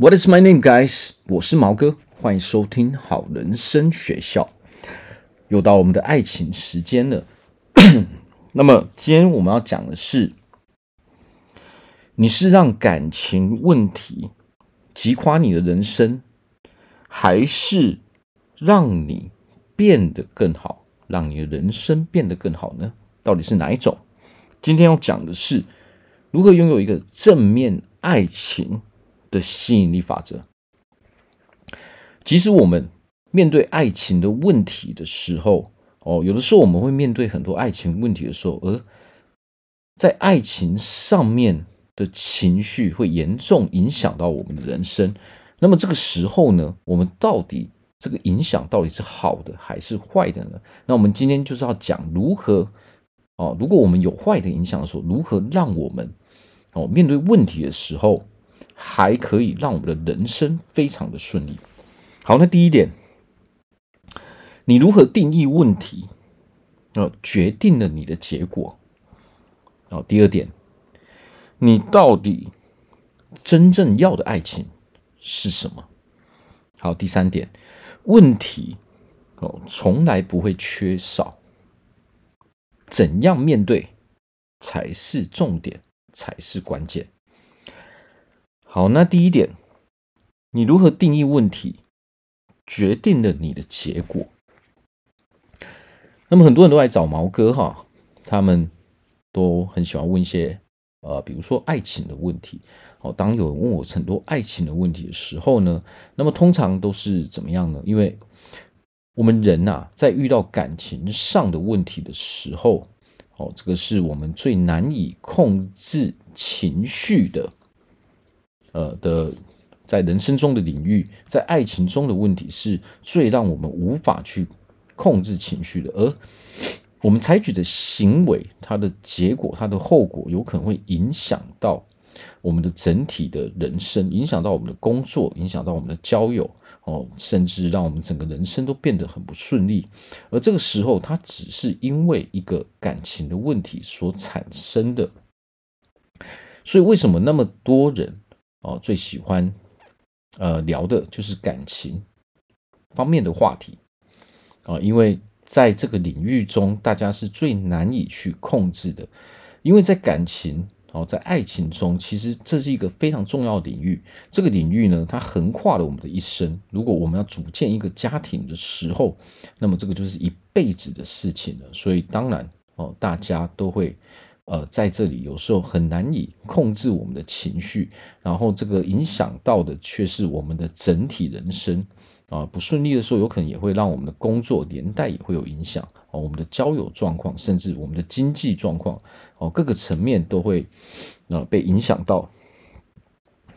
What is my name, guys？我是毛哥，欢迎收听好人生学校。又到我们的爱情时间了。那么今天我们要讲的是，你是让感情问题击垮你的人生，还是让你变得更好，让你的人生变得更好呢？到底是哪一种？今天要讲的是如何拥有一个正面爱情的吸引力法则。即使我们面对爱情的问题的时候，哦，有的时候我们会面对很多爱情问题的时候，而在爱情上面的情绪会严重影响到我们的人生。那么这个时候呢，我们到底这个影响到底是好的还是坏的呢？那我们今天就是要讲如何哦，如果我们有坏的影响的时候，如何让我们哦面对问题的时候，还可以让我们的人生非常的顺利。好，那第一点，你如何定义问题，哦，决定了你的结果。哦，第二点，你到底真正要的爱情是什么？好，第三点，问题哦，从来不会缺少，怎样面对才是重点，才是关键。好，那第一点，你如何定义问题，决定了你的结果。那么很多人都来找毛哥哈，他们都很喜欢问一些呃，比如说爱情的问题。哦，当有人问我很多爱情的问题的时候呢，那么通常都是怎么样呢？因为我们人呐、啊，在遇到感情上的问题的时候，哦，这个是我们最难以控制情绪的。呃的，在人生中的领域，在爱情中的问题是最让我们无法去控制情绪的，而我们采取的行为，它的结果，它的后果，有可能会影响到我们的整体的人生，影响到我们的工作，影响到我们的交友，哦，甚至让我们整个人生都变得很不顺利。而这个时候，它只是因为一个感情的问题所产生的。所以，为什么那么多人？哦，最喜欢呃聊的就是感情方面的话题啊，因为在这个领域中，大家是最难以去控制的。因为在感情哦，在爱情中，其实这是一个非常重要领域。这个领域呢，它横跨了我们的一生。如果我们要组建一个家庭的时候，那么这个就是一辈子的事情了。所以当然哦，大家都会。呃，在这里有时候很难以控制我们的情绪，然后这个影响到的却是我们的整体人生啊。不顺利的时候，有可能也会让我们的工作连带也会有影响哦。我们的交友状况，甚至我们的经济状况哦，各个层面都会啊被影响到。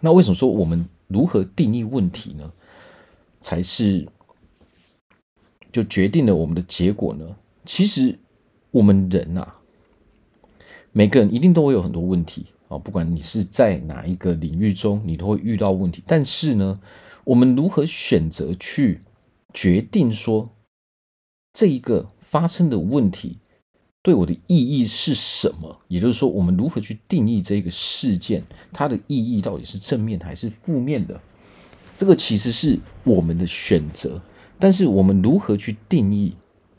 那为什么说我们如何定义问题呢？才是就决定了我们的结果呢？其实我们人呐。每个人一定都会有很多问题啊，不管你是在哪一个领域中，你都会遇到问题。但是呢，我们如何选择去决定说这一个发生的问题对我的意义是什么？也就是说，我们如何去定义这个事件，它的意义到底是正面还是负面的？这个其实是我们的选择。但是我们如何去定义，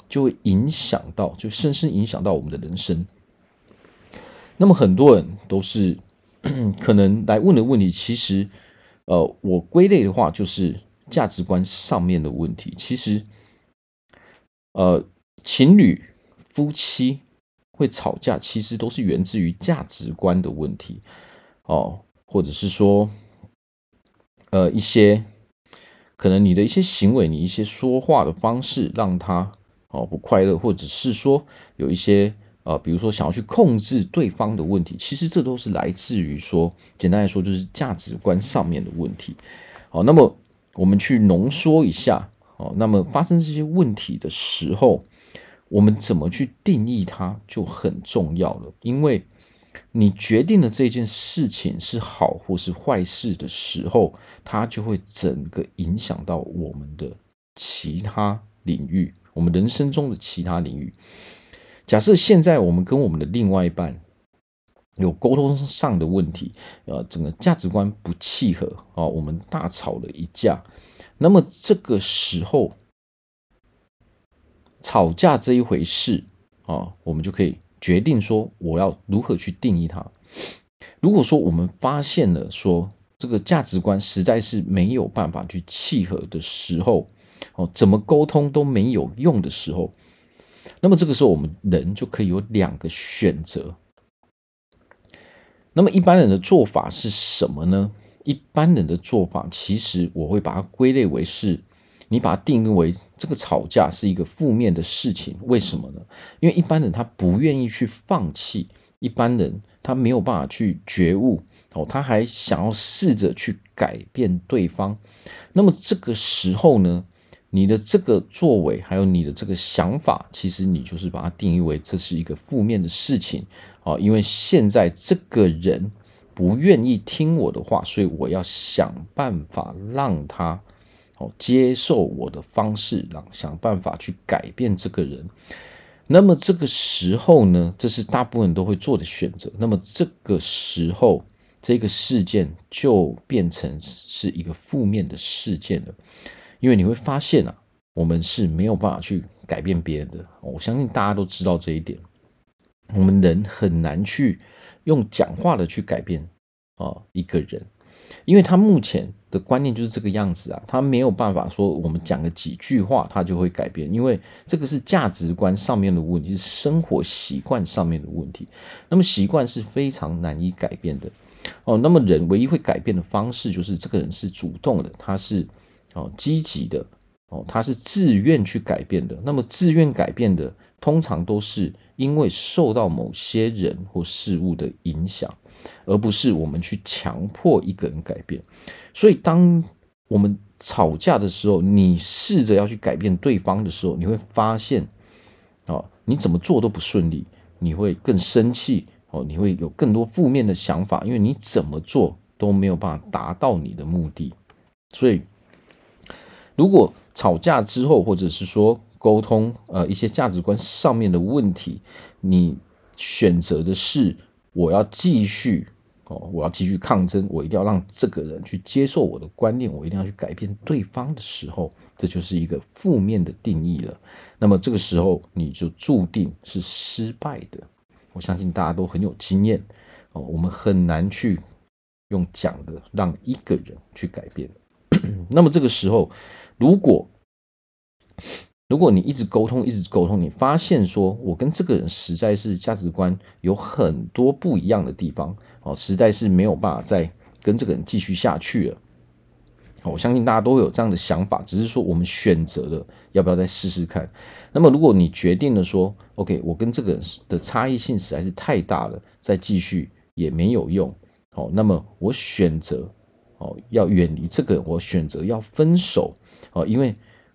就会影响到，就深深影响到我们的人生。那么很多人都是 可能来问的问题，其实，呃，我归类的话就是价值观上面的问题。其实，呃，情侣夫妻会吵架，其实都是源自于价值观的问题哦，或者是说，呃，一些可能你的一些行为，你一些说话的方式让他哦不快乐，或者是说有一些。啊、比如说想要去控制对方的问题，其实这都是来自于说，简单来说就是价值观上面的问题。好，那么我们去浓缩一下，哦，那么发生这些问题的时候，我们怎么去定义它就很重要了。因为你决定了这件事情是好或是坏事的时候，它就会整个影响到我们的其他领域，我们人生中的其他领域。假设现在我们跟我们的另外一半有沟通上的问题，呃，整个价值观不契合啊，我们大吵了一架。那么这个时候，吵架这一回事啊，我们就可以决定说，我要如何去定义它。如果说我们发现了说这个价值观实在是没有办法去契合的时候，哦，怎么沟通都没有用的时候，那么这个时候我们人就可以有两个选择。那么一般人的做法是什么呢？一般人的做法，其实我会把它归类为是，你把它定义为这个吵架是一个负面的事情。为什么呢？因为一般人他不愿意去放弃，一般人他没有办法去觉悟哦，他还想要试着去改变对方。那么这个时候呢，你的这个作为，还有你的这个想法，其实你就是把它定义为这是一个负面的事情。啊，因为现在这个人不愿意听我的话，所以我要想办法让他哦接受我的方式，让想办法去改变这个人。那么这个时候呢，这是大部分人都会做的选择。那么这个时候，这个事件就变成是一个负面的事件了，因为你会发现啊，我们是没有办法去改变别人的。我相信大家都知道这一点。我们人很难去用讲话的去改变啊一个人，因为他目前的观念就是这个样子啊，他没有办法说我们讲了几句话他就会改变，因为这个是价值观上面的问题，是生活习惯上面的问题。那么习惯是非常难以改变的哦。那么人唯一会改变的方式就是这个人是主动的，他是哦积极的哦，他是自愿去改变的。那么自愿改变的。通常都是因为受到某些人或事物的影响，而不是我们去强迫一个人改变。所以，当我们吵架的时候，你试着要去改变对方的时候，你会发现，哦，你怎么做都不顺利，你会更生气哦，你会有更多负面的想法，因为你怎么做都没有办法达到你的目的。所以，如果吵架之后，或者是说，沟通呃一些价值观上面的问题，你选择的是我要继续哦，我要继续抗争，我一定要让这个人去接受我的观念，我一定要去改变对方的时候，这就是一个负面的定义了。那么这个时候你就注定是失败的。我相信大家都很有经验哦，我们很难去用讲的让一个人去改变。那么这个时候，如果如果你一直沟通，一直沟通，你发现说，我跟这个人实在是价值观有很多不一样的地方，哦，实在是没有办法再跟这个人继续下去了。我相信大家都会有这样的想法，只是说我们选择了要不要再试试看。那么，如果你决定了说，OK，我跟这个人的差异性实在是太大了，再继续也没有用。好，那么我选择哦要远离这个，我选择要分手。哦，因为。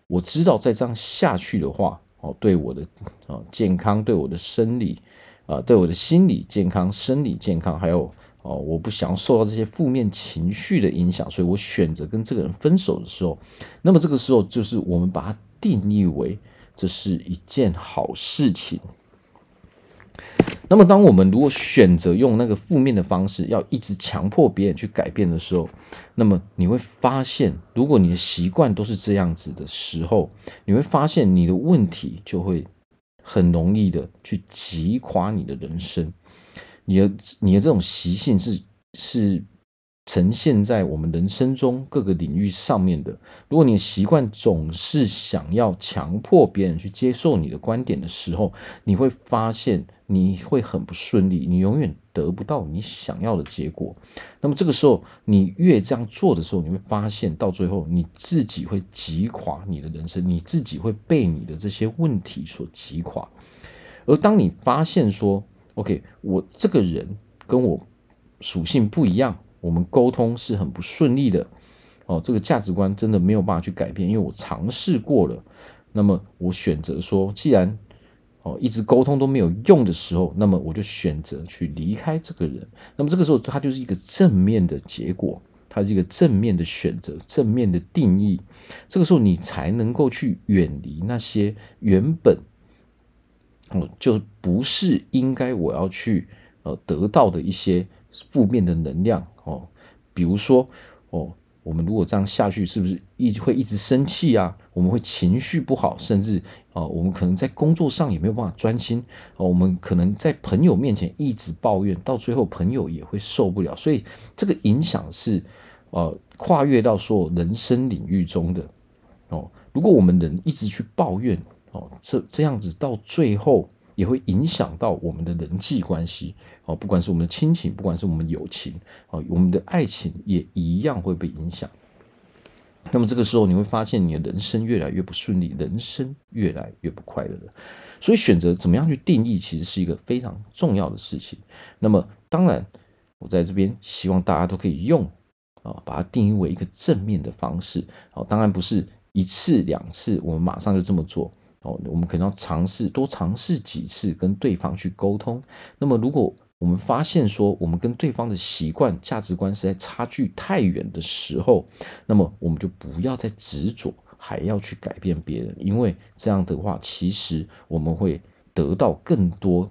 我知道再这样下去的话，哦，对我的啊健康，对我的生理，啊，对我的心理健康、生理健康，还有哦，我不想受到这些负面情绪的影响，所以我选择跟这个人分手的时候，那么这个时候就是我们把它定义为这是一件好事情。那么，当我们如果选择用那个负面的方式，要一直强迫别人去改变的时候，那么你会发现，如果你的习惯都是这样子的时候，你会发现你的问题就会很容易的去击垮你的人生。你的你的这种习性是是。呈现在我们人生中各个领域上面的。如果你习惯总是想要强迫别人去接受你的观点的时候，你会发现你会很不顺利，你永远得不到你想要的结果。那么这个时候，你越这样做的时候，你会发现到最后你自己会击垮你的人生，你自己会被你的这些问题所击垮。而当你发现说，OK，我这个人跟我属性不一样。我们沟通是很不顺利的，哦，这个价值观真的没有办法去改变，因为我尝试过了。那么我选择说，既然哦一直沟通都没有用的时候，那么我就选择去离开这个人。那么这个时候，它就是一个正面的结果，它是一个正面的选择，正面的定义。这个时候，你才能够去远离那些原本哦就不是应该我要去。呃得到的一些负面的能量哦，比如说哦。我们如果这样下去，是不是一直会一直生气啊？我们会情绪不好，甚至啊、我们可能在工作上也没有办法专心。哦、我们可能在朋友面前一直抱怨，到最后朋友也会受不了。所以这个影响是呃跨越到所有人生领域中的哦。如果我们人一直去抱怨哦，这这样子到最后。也会影响到我们的人际关系哦，不管是我们的亲情，不管是我们友情啊，我们的爱情也一样会被影响。那么这个时候，你会发现你的人生越来越不顺利，人生越来越不快乐了。所以，选择怎么样去定义，其实是一个非常重要的事情。那么，当然，我在这边希望大家都可以用啊，把它定义为一个正面的方式。哦，当然不是一次两次，我们马上就这么做。哦，我们可能要尝试多尝试几次跟对方去沟通。那么，如果我们发现说我们跟对方的习惯、价值观实在差距太远的时候，那么我们就不要再执着，还要去改变别人，因为这样的话，其实我们会得到更多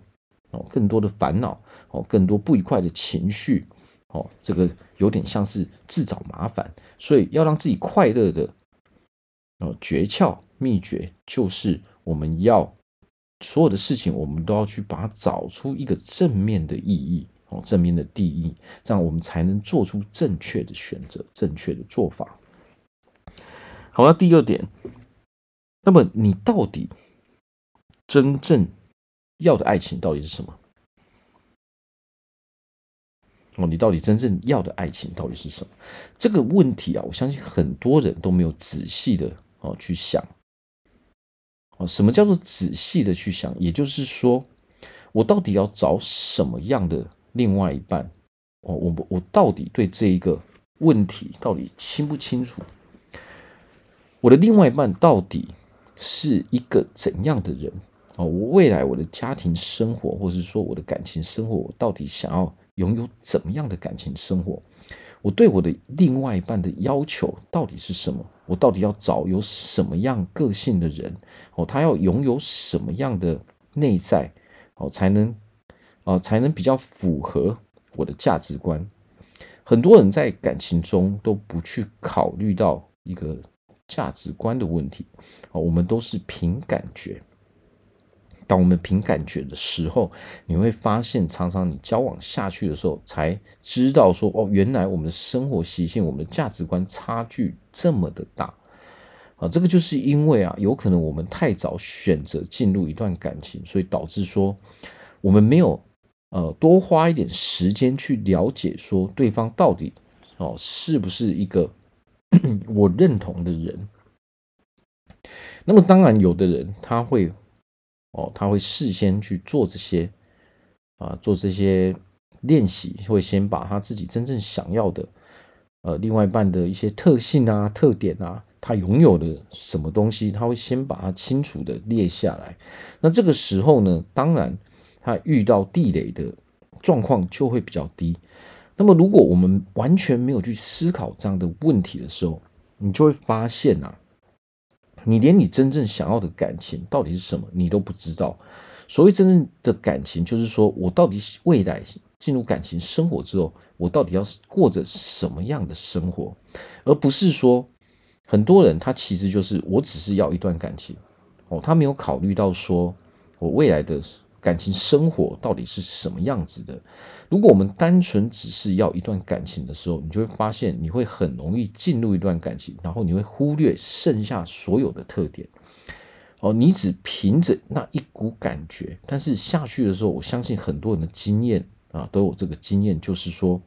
哦，更多的烦恼哦，更多不愉快的情绪哦，这个有点像是自找麻烦。所以，要让自己快乐的哦，诀窍。秘诀就是我们要所有的事情，我们都要去把它找出一个正面的意义哦，正面的定义，这样我们才能做出正确的选择，正确的做法。好，那第二点，那么你到底真正要的爱情到底是什么？哦，你到底真正要的爱情到底是什么？这个问题啊，我相信很多人都没有仔细的哦去想。哦，什么叫做仔细的去想？也就是说，我到底要找什么样的另外一半？哦，我我到底对这一个问题到底清不清楚？我的另外一半到底是一个怎样的人？哦，我未来我的家庭生活，或是说我的感情生活，我到底想要拥有怎么样的感情生活？我对我的另外一半的要求到底是什么？我到底要找有什么样个性的人？哦，他要拥有什么样的内在？哦，才能，哦，才能比较符合我的价值观。很多人在感情中都不去考虑到一个价值观的问题。哦，我们都是凭感觉。当我们凭感觉的时候，你会发现，常常你交往下去的时候，才知道说，哦，原来我们的生活习性、我们的价值观差距这么的大啊！这个就是因为啊，有可能我们太早选择进入一段感情，所以导致说，我们没有呃多花一点时间去了解说对方到底哦是不是一个 我认同的人。那么当然，有的人他会。哦，他会事先去做这些啊，做这些练习，会先把他自己真正想要的，呃，另外一半的一些特性啊、特点啊，他拥有的什么东西，他会先把它清楚的列下来。那这个时候呢，当然他遇到地雷的状况就会比较低。那么，如果我们完全没有去思考这样的问题的时候，你就会发现啊。你连你真正想要的感情到底是什么，你都不知道。所谓真正的感情，就是说我到底未来进入感情生活之后，我到底要过着什么样的生活，而不是说很多人他其实就是我只是要一段感情哦，他没有考虑到说我未来的感情生活到底是什么样子的。如果我们单纯只是要一段感情的时候，你就会发现你会很容易进入一段感情，然后你会忽略剩下所有的特点。哦，你只凭着那一股感觉，但是下去的时候，我相信很多人的经验啊都有这个经验，就是说，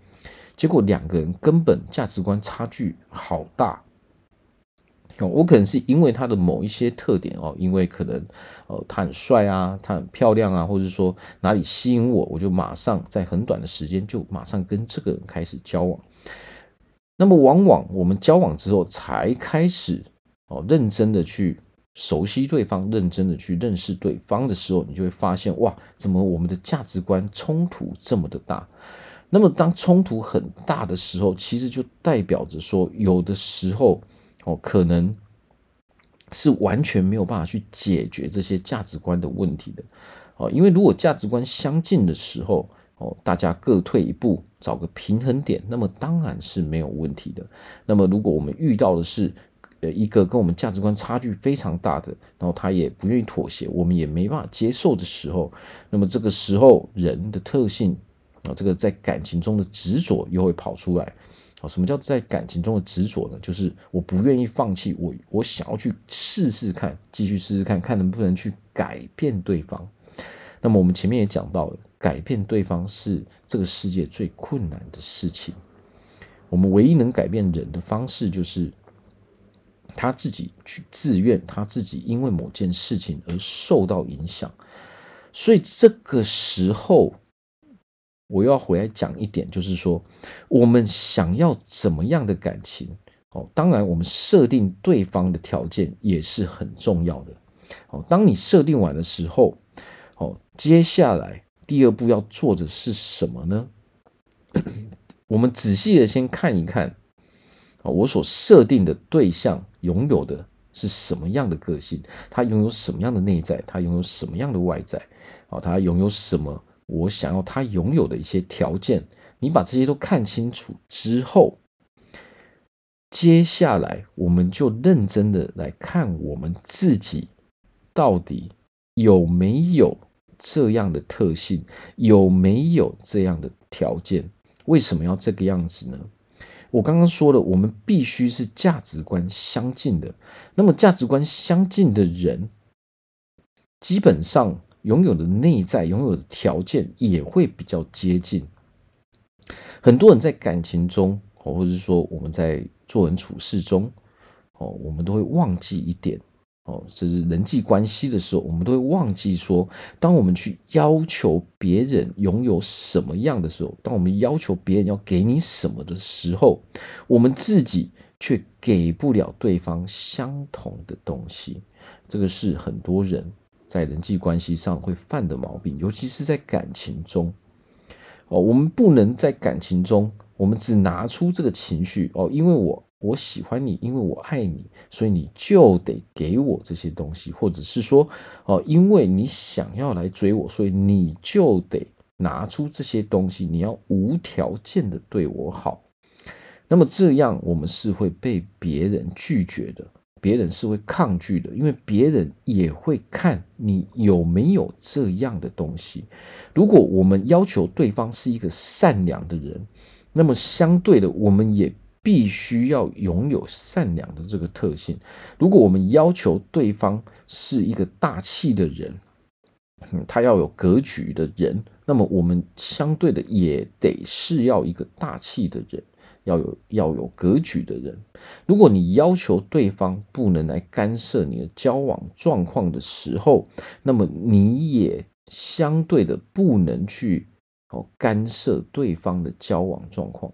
结果两个人根本价值观差距好大。我可能是因为他的某一些特点哦，因为可能，呃，他很帅啊，他很漂亮啊，或者说哪里吸引我，我就马上在很短的时间就马上跟这个人开始交往。那么往往我们交往之后才开始哦，认真的去熟悉对方，认真的去认识对方的时候，你就会发现哇，怎么我们的价值观冲突这么的大？那么当冲突很大的时候，其实就代表着说，有的时候。哦，可能是完全没有办法去解决这些价值观的问题的，哦，因为如果价值观相近的时候，哦，大家各退一步，找个平衡点，那么当然是没有问题的。那么如果我们遇到的是，呃，一个跟我们价值观差距非常大的，然后他也不愿意妥协，我们也没办法接受的时候，那么这个时候人的特性啊，这个在感情中的执着又会跑出来。啊，什么叫在感情中的执着呢？就是我不愿意放弃，我我想要去试试看，继续试试看看能不能去改变对方。那么我们前面也讲到了，改变对方是这个世界最困难的事情。我们唯一能改变人的方式，就是他自己去自愿，他自己因为某件事情而受到影响。所以这个时候。我又要回来讲一点，就是说，我们想要怎么样的感情？哦，当然，我们设定对方的条件也是很重要的。哦，当你设定完的时候，哦，接下来第二步要做的是什么呢？我们仔细的先看一看，啊，我所设定的对象拥有的是什么样的个性？他拥有什么样的内在？他拥有什么样的外在？哦，他拥有什么？我想要他拥有的一些条件，你把这些都看清楚之后，接下来我们就认真的来看我们自己到底有没有这样的特性，有没有这样的条件？为什么要这个样子呢？我刚刚说了，我们必须是价值观相近的。那么价值观相近的人，基本上。拥有的内在、拥有的条件也会比较接近。很多人在感情中，哦，或者是说我们在做人处事中，哦，我们都会忘记一点，哦，这是人际关系的时候，我们都会忘记说，当我们去要求别人拥有什么样的时候，当我们要求别人要给你什么的时候，我们自己却给不了对方相同的东西。这个是很多人。在人际关系上会犯的毛病，尤其是在感情中，哦，我们不能在感情中，我们只拿出这个情绪哦，因为我我喜欢你，因为我爱你，所以你就得给我这些东西，或者是说哦，因为你想要来追我，所以你就得拿出这些东西，你要无条件的对我好，那么这样我们是会被别人拒绝的。别人是会抗拒的，因为别人也会看你有没有这样的东西。如果我们要求对方是一个善良的人，那么相对的，我们也必须要拥有善良的这个特性。如果我们要求对方是一个大气的人，嗯，他要有格局的人，那么我们相对的也得是要一个大气的人。要有要有格局的人。如果你要求对方不能来干涉你的交往状况的时候，那么你也相对的不能去哦干涉对方的交往状况。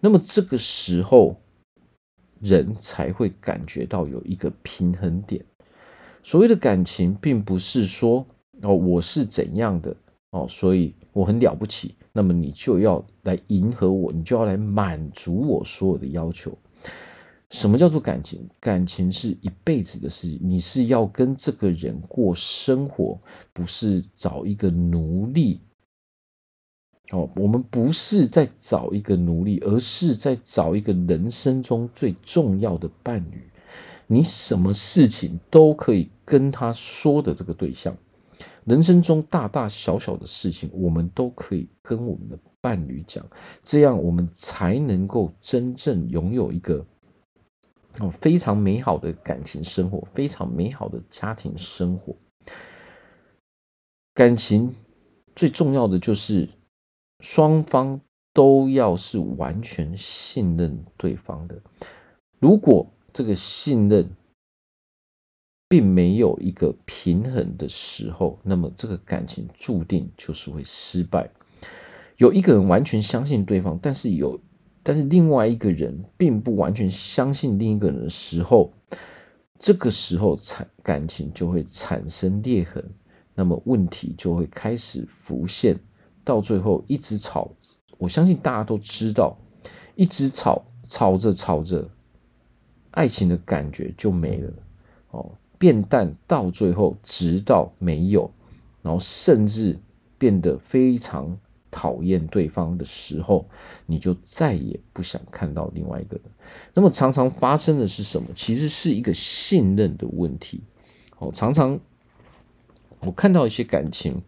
那么这个时候，人才会感觉到有一个平衡点。所谓的感情，并不是说哦我是怎样的哦，所以我很了不起。那么你就要来迎合我，你就要来满足我所有的要求。什么叫做感情？感情是一辈子的事情，你是要跟这个人过生活，不是找一个奴隶。哦，我们不是在找一个奴隶，而是在找一个人生中最重要的伴侣。你什么事情都可以跟他说的这个对象。人生中大大小小的事情，我们都可以跟我们的伴侣讲，这样我们才能够真正拥有一个非常美好的感情生活，非常美好的家庭生活。感情最重要的就是双方都要是完全信任对方的。如果这个信任，并没有一个平衡的时候，那么这个感情注定就是会失败。有一个人完全相信对方，但是有，但是另外一个人并不完全相信另一个人的时候，这个时候产感情就会产生裂痕，那么问题就会开始浮现，到最后一直吵。我相信大家都知道，一直吵，吵着吵着，爱情的感觉就没了哦。变淡到最后，直到没有，然后甚至变得非常讨厌对方的时候，你就再也不想看到另外一个人。那么常常发生的是什么？其实是一个信任的问题。哦，常常我看到一些感情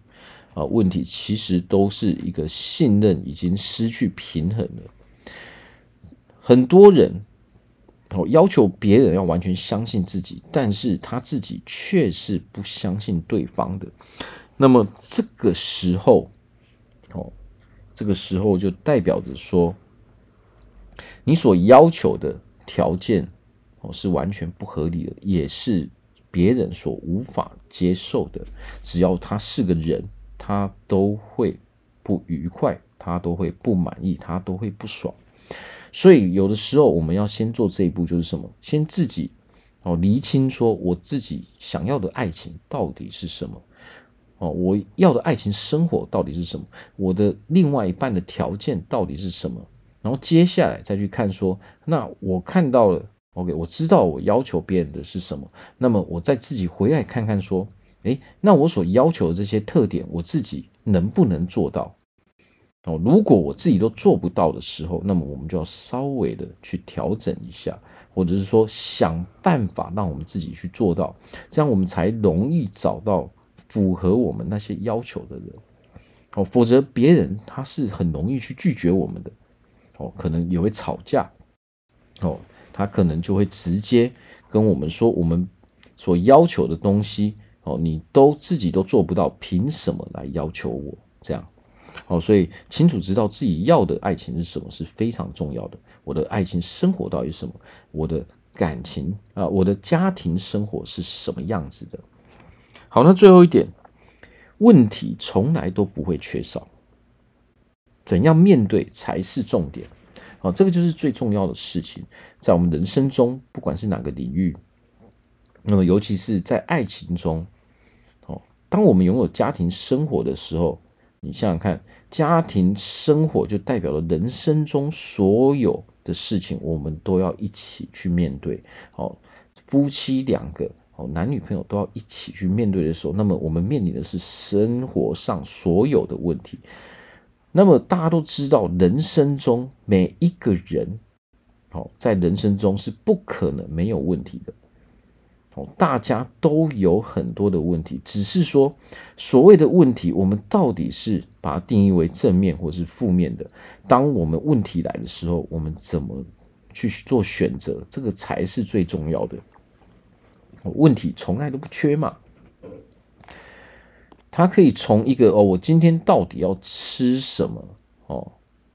啊问题，其实都是一个信任已经失去平衡了。很多人哦。要求别人要完全相信自己，但是他自己却是不相信对方的。那么这个时候，哦，这个时候就代表着说，你所要求的条件哦是完全不合理的，也是别人所无法接受的。只要他是个人，他都会不愉快，他都会不满意，他都会不爽。所以，有的时候我们要先做这一步，就是什么？先自己哦，厘清说我自己想要的爱情到底是什么？哦，我要的爱情生活到底是什么？我的另外一半的条件到底是什么？然后接下来再去看说，那我看到了，OK，我知道我要求别人的是什么，那么我再自己回来看看说，诶，那我所要求的这些特点，我自己能不能做到？哦，如果我自己都做不到的时候，那么我们就要稍微的去调整一下，或者是说想办法让我们自己去做到，这样我们才容易找到符合我们那些要求的人。哦，否则别人他是很容易去拒绝我们的。哦，可能也会吵架。哦，他可能就会直接跟我们说，我们所要求的东西，哦，你都自己都做不到，凭什么来要求我？这样。哦，所以清楚知道自己要的爱情是什么是非常重要的。我的爱情生活到底是什么？我的感情啊，我的家庭生活是什么样子的？好，那最后一点，问题从来都不会缺少，怎样面对才是重点。好，这个就是最重要的事情，在我们人生中，不管是哪个领域，那么尤其是在爱情中，哦，当我们拥有家庭生活的时候。你想想看，家庭生活就代表了人生中所有的事情，我们都要一起去面对。好，夫妻两个，哦，男女朋友都要一起去面对的时候，那么我们面临的是生活上所有的问题。那么大家都知道，人生中每一个人，好，在人生中是不可能没有问题的。大家都有很多的问题，只是说所谓的问题，我们到底是把它定义为正面或是负面的？当我们问题来的时候，我们怎么去做选择？这个才是最重要的。问题从来都不缺嘛，他可以从一个哦，我今天到底要吃什么哦，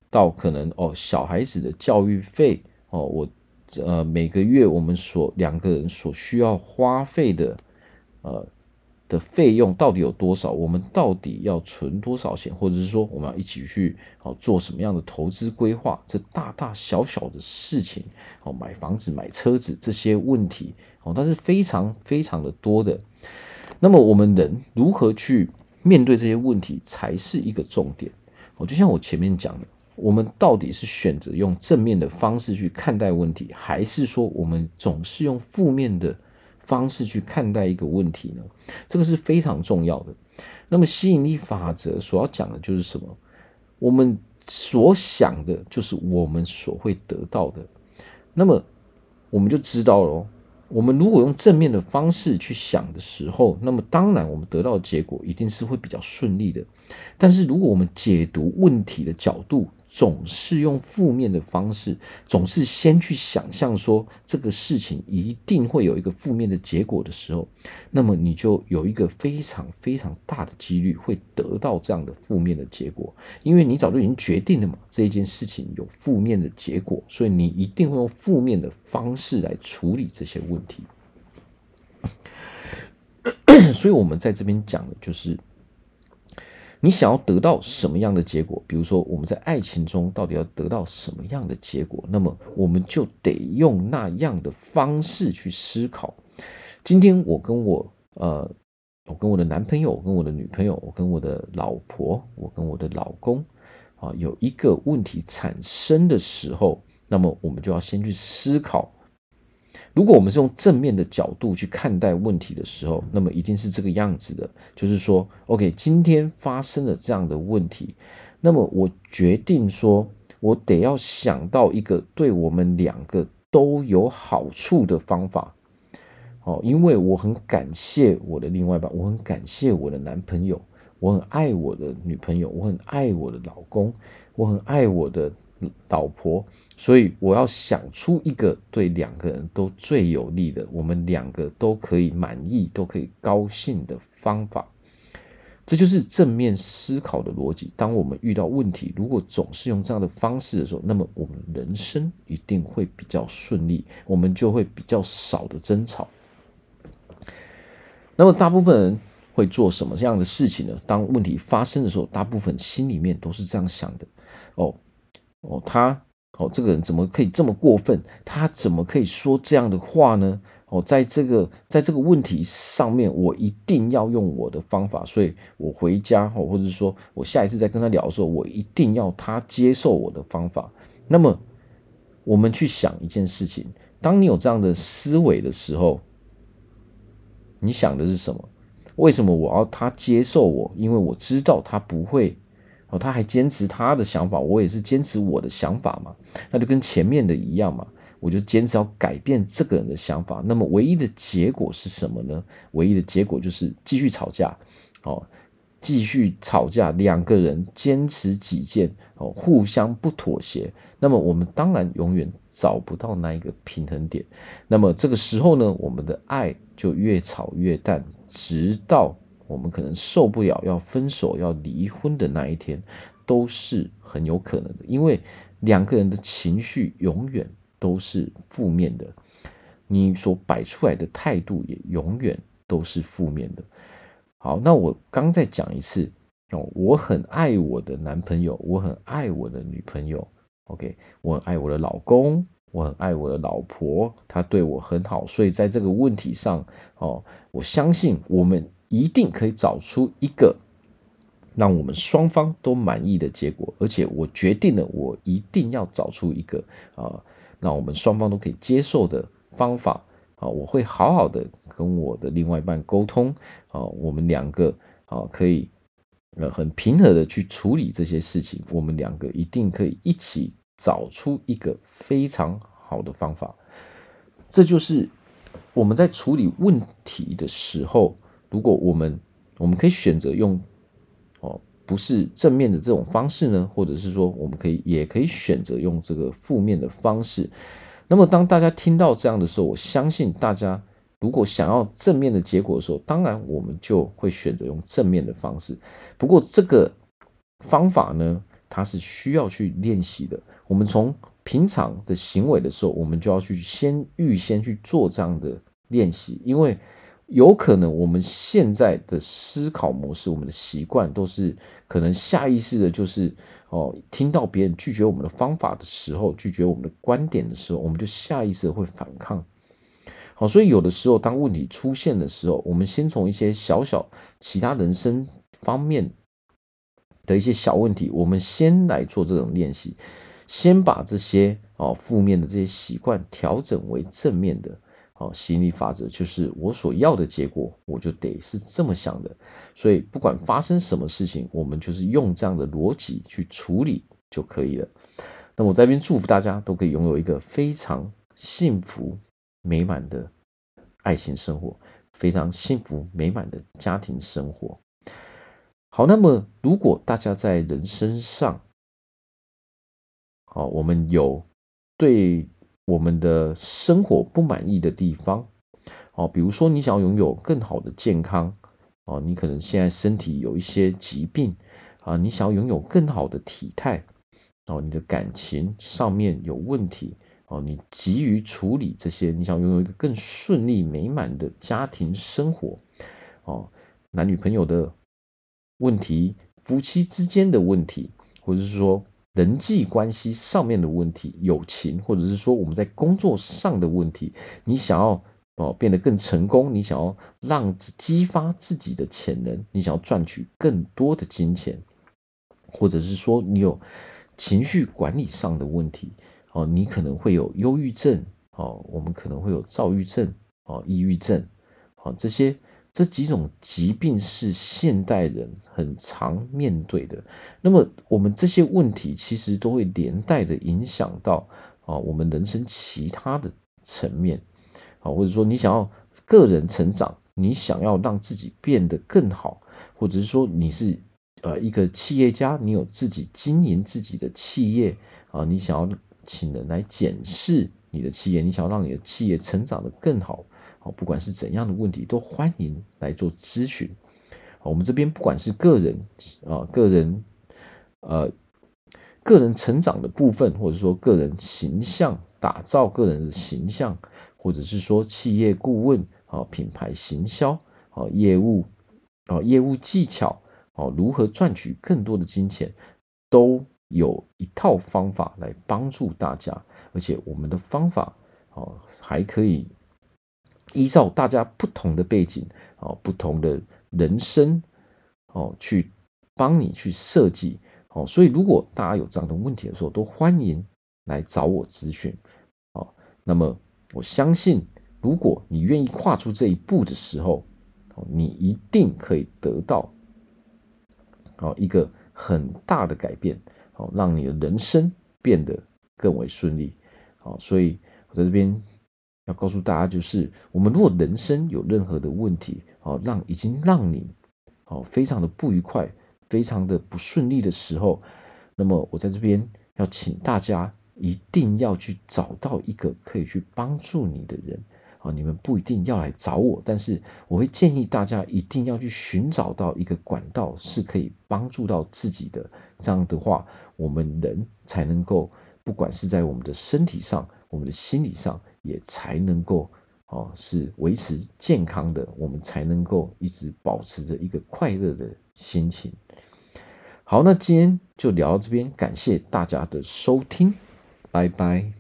到可能哦，小孩子的教育费哦，我。呃，每个月我们所两个人所需要花费的，呃的费用到底有多少？我们到底要存多少钱？或者是说，我们要一起去哦做什么样的投资规划？这大大小小的事情哦，买房子、买车子这些问题哦，它是非常非常的多的。那么我们人如何去面对这些问题，才是一个重点。哦，就像我前面讲的。我们到底是选择用正面的方式去看待问题，还是说我们总是用负面的方式去看待一个问题呢？这个是非常重要的。那么吸引力法则所要讲的就是什么？我们所想的就是我们所会得到的。那么我们就知道了。我们如果用正面的方式去想的时候，那么当然我们得到的结果一定是会比较顺利的。但是如果我们解读问题的角度，总是用负面的方式，总是先去想象说这个事情一定会有一个负面的结果的时候，那么你就有一个非常非常大的几率会得到这样的负面的结果，因为你早就已经决定了嘛，这一件事情有负面的结果，所以你一定会用负面的方式来处理这些问题。所以我们在这边讲的就是。你想要得到什么样的结果？比如说，我们在爱情中到底要得到什么样的结果？那么，我们就得用那样的方式去思考。今天，我跟我呃，我跟我的男朋友，我跟我的女朋友，我跟我的老婆，我跟我的老公啊，有一个问题产生的时候，那么我们就要先去思考。如果我们是用正面的角度去看待问题的时候，那么一定是这个样子的，就是说，OK，今天发生了这样的问题，那么我决定说，我得要想到一个对我们两个都有好处的方法。哦，因为我很感谢我的另外一半，我很感谢我的男朋友，我很爱我的女朋友，我很爱我的老公，我很爱我的老婆，所以我要想出一个对两个人都最有利的，我们两个都可以满意、都可以高兴的方法。这就是正面思考的逻辑。当我们遇到问题，如果总是用这样的方式的时候，那么我们人生一定会比较顺利，我们就会比较少的争吵。那么大部分人会做什么样的事情呢？当问题发生的时候，大部分心里面都是这样想的：哦，哦，他，哦，这个人怎么可以这么过分？他怎么可以说这样的话呢？哦，在这个在这个问题上面，我一定要用我的方法，所以我回家，哦，或者说我下一次再跟他聊的时候，我一定要他接受我的方法。那么，我们去想一件事情：当你有这样的思维的时候。你想的是什么？为什么我要他接受我？因为我知道他不会哦，他还坚持他的想法，我也是坚持我的想法嘛。那就跟前面的一样嘛，我就坚持要改变这个人的想法。那么唯一的结果是什么呢？唯一的结果就是继续吵架，哦，继续吵架，两个人坚持己见，哦，互相不妥协。那么我们当然永远找不到那一个平衡点。那么这个时候呢，我们的爱。就越吵越淡，直到我们可能受不了要分手、要离婚的那一天，都是很有可能的。因为两个人的情绪永远都是负面的，你所摆出来的态度也永远都是负面的。好，那我刚再讲一次哦，我很爱我的男朋友，我很爱我的女朋友，OK，我很爱我的老公。我很爱我的老婆，她对我很好，所以在这个问题上，哦，我相信我们一定可以找出一个让我们双方都满意的结果，而且我决定了，我一定要找出一个啊，让我们双方都可以接受的方法啊，我会好好的跟我的另外一半沟通啊，我们两个啊可以呃很平和的去处理这些事情，我们两个一定可以一起。找出一个非常好的方法，这就是我们在处理问题的时候，如果我们我们可以选择用哦不是正面的这种方式呢，或者是说我们可以也可以选择用这个负面的方式。那么当大家听到这样的时候，我相信大家如果想要正面的结果的时候，当然我们就会选择用正面的方式。不过这个方法呢，它是需要去练习的。我们从平常的行为的时候，我们就要去先预先去做这样的练习，因为有可能我们现在的思考模式、我们的习惯都是可能下意识的，就是哦，听到别人拒绝我们的方法的时候，拒绝我们的观点的时候，我们就下意识会反抗。好，所以有的时候当问题出现的时候，我们先从一些小小其他人生方面的一些小问题，我们先来做这种练习。先把这些哦负面的这些习惯调整为正面的，哦，吸引力法则就是我所要的结果，我就得是这么想的。所以不管发生什么事情，我们就是用这样的逻辑去处理就可以了。那我在这边祝福大家都可以拥有一个非常幸福美满的爱情生活，非常幸福美满的家庭生活。好，那么如果大家在人生上，好，我们有对我们的生活不满意的地方，哦，比如说你想要拥有更好的健康，哦，你可能现在身体有一些疾病，啊，你想要拥有更好的体态，哦，你的感情上面有问题，哦，你急于处理这些，你想拥有一个更顺利美满的家庭生活，哦，男女朋友的问题，夫妻之间的问题，或者是说。人际关系上面的问题，友情，或者是说我们在工作上的问题，你想要哦变得更成功，你想要让激发自己的潜能，你想要赚取更多的金钱，或者是说你有情绪管理上的问题哦，你可能会有忧郁症哦，我们可能会有躁郁症哦，抑郁症哦，这些这几种疾病是现代人很常面对的。那么，我们这些问题其实都会连带的影响到啊，我们人生其他的层面啊，或者说你想要个人成长，你想要让自己变得更好，或者是说你是呃一个企业家，你有自己经营自己的企业啊，你想要请人来检视你的企业，你想要让你的企业成长得更好。不管是怎样的问题，都欢迎来做咨询。我们这边不管是个人啊，个人呃，个人成长的部分，或者说个人形象打造个人的形象，或者是说企业顾问啊，品牌行销啊，业务啊，业务技巧啊，如何赚取更多的金钱，都有一套方法来帮助大家，而且我们的方法啊，还可以。依照大家不同的背景，哦，不同的人生，哦，去帮你去设计，哦，所以如果大家有这样的问题的时候，都欢迎来找我咨询，哦，那么我相信，如果你愿意跨出这一步的时候，哦，你一定可以得到，哦，一个很大的改变，哦，让你的人生变得更为顺利，哦，所以我在这边。要告诉大家，就是我们如果人生有任何的问题，哦，让已经让你哦非常的不愉快，非常的不顺利的时候，那么我在这边要请大家一定要去找到一个可以去帮助你的人，啊，你们不一定要来找我，但是我会建议大家一定要去寻找到一个管道是可以帮助到自己的，这样的话，我们人才能够不管是在我们的身体上，我们的心理上。也才能够哦，是维持健康的，我们才能够一直保持着一个快乐的心情。好，那今天就聊到这边，感谢大家的收听，拜拜。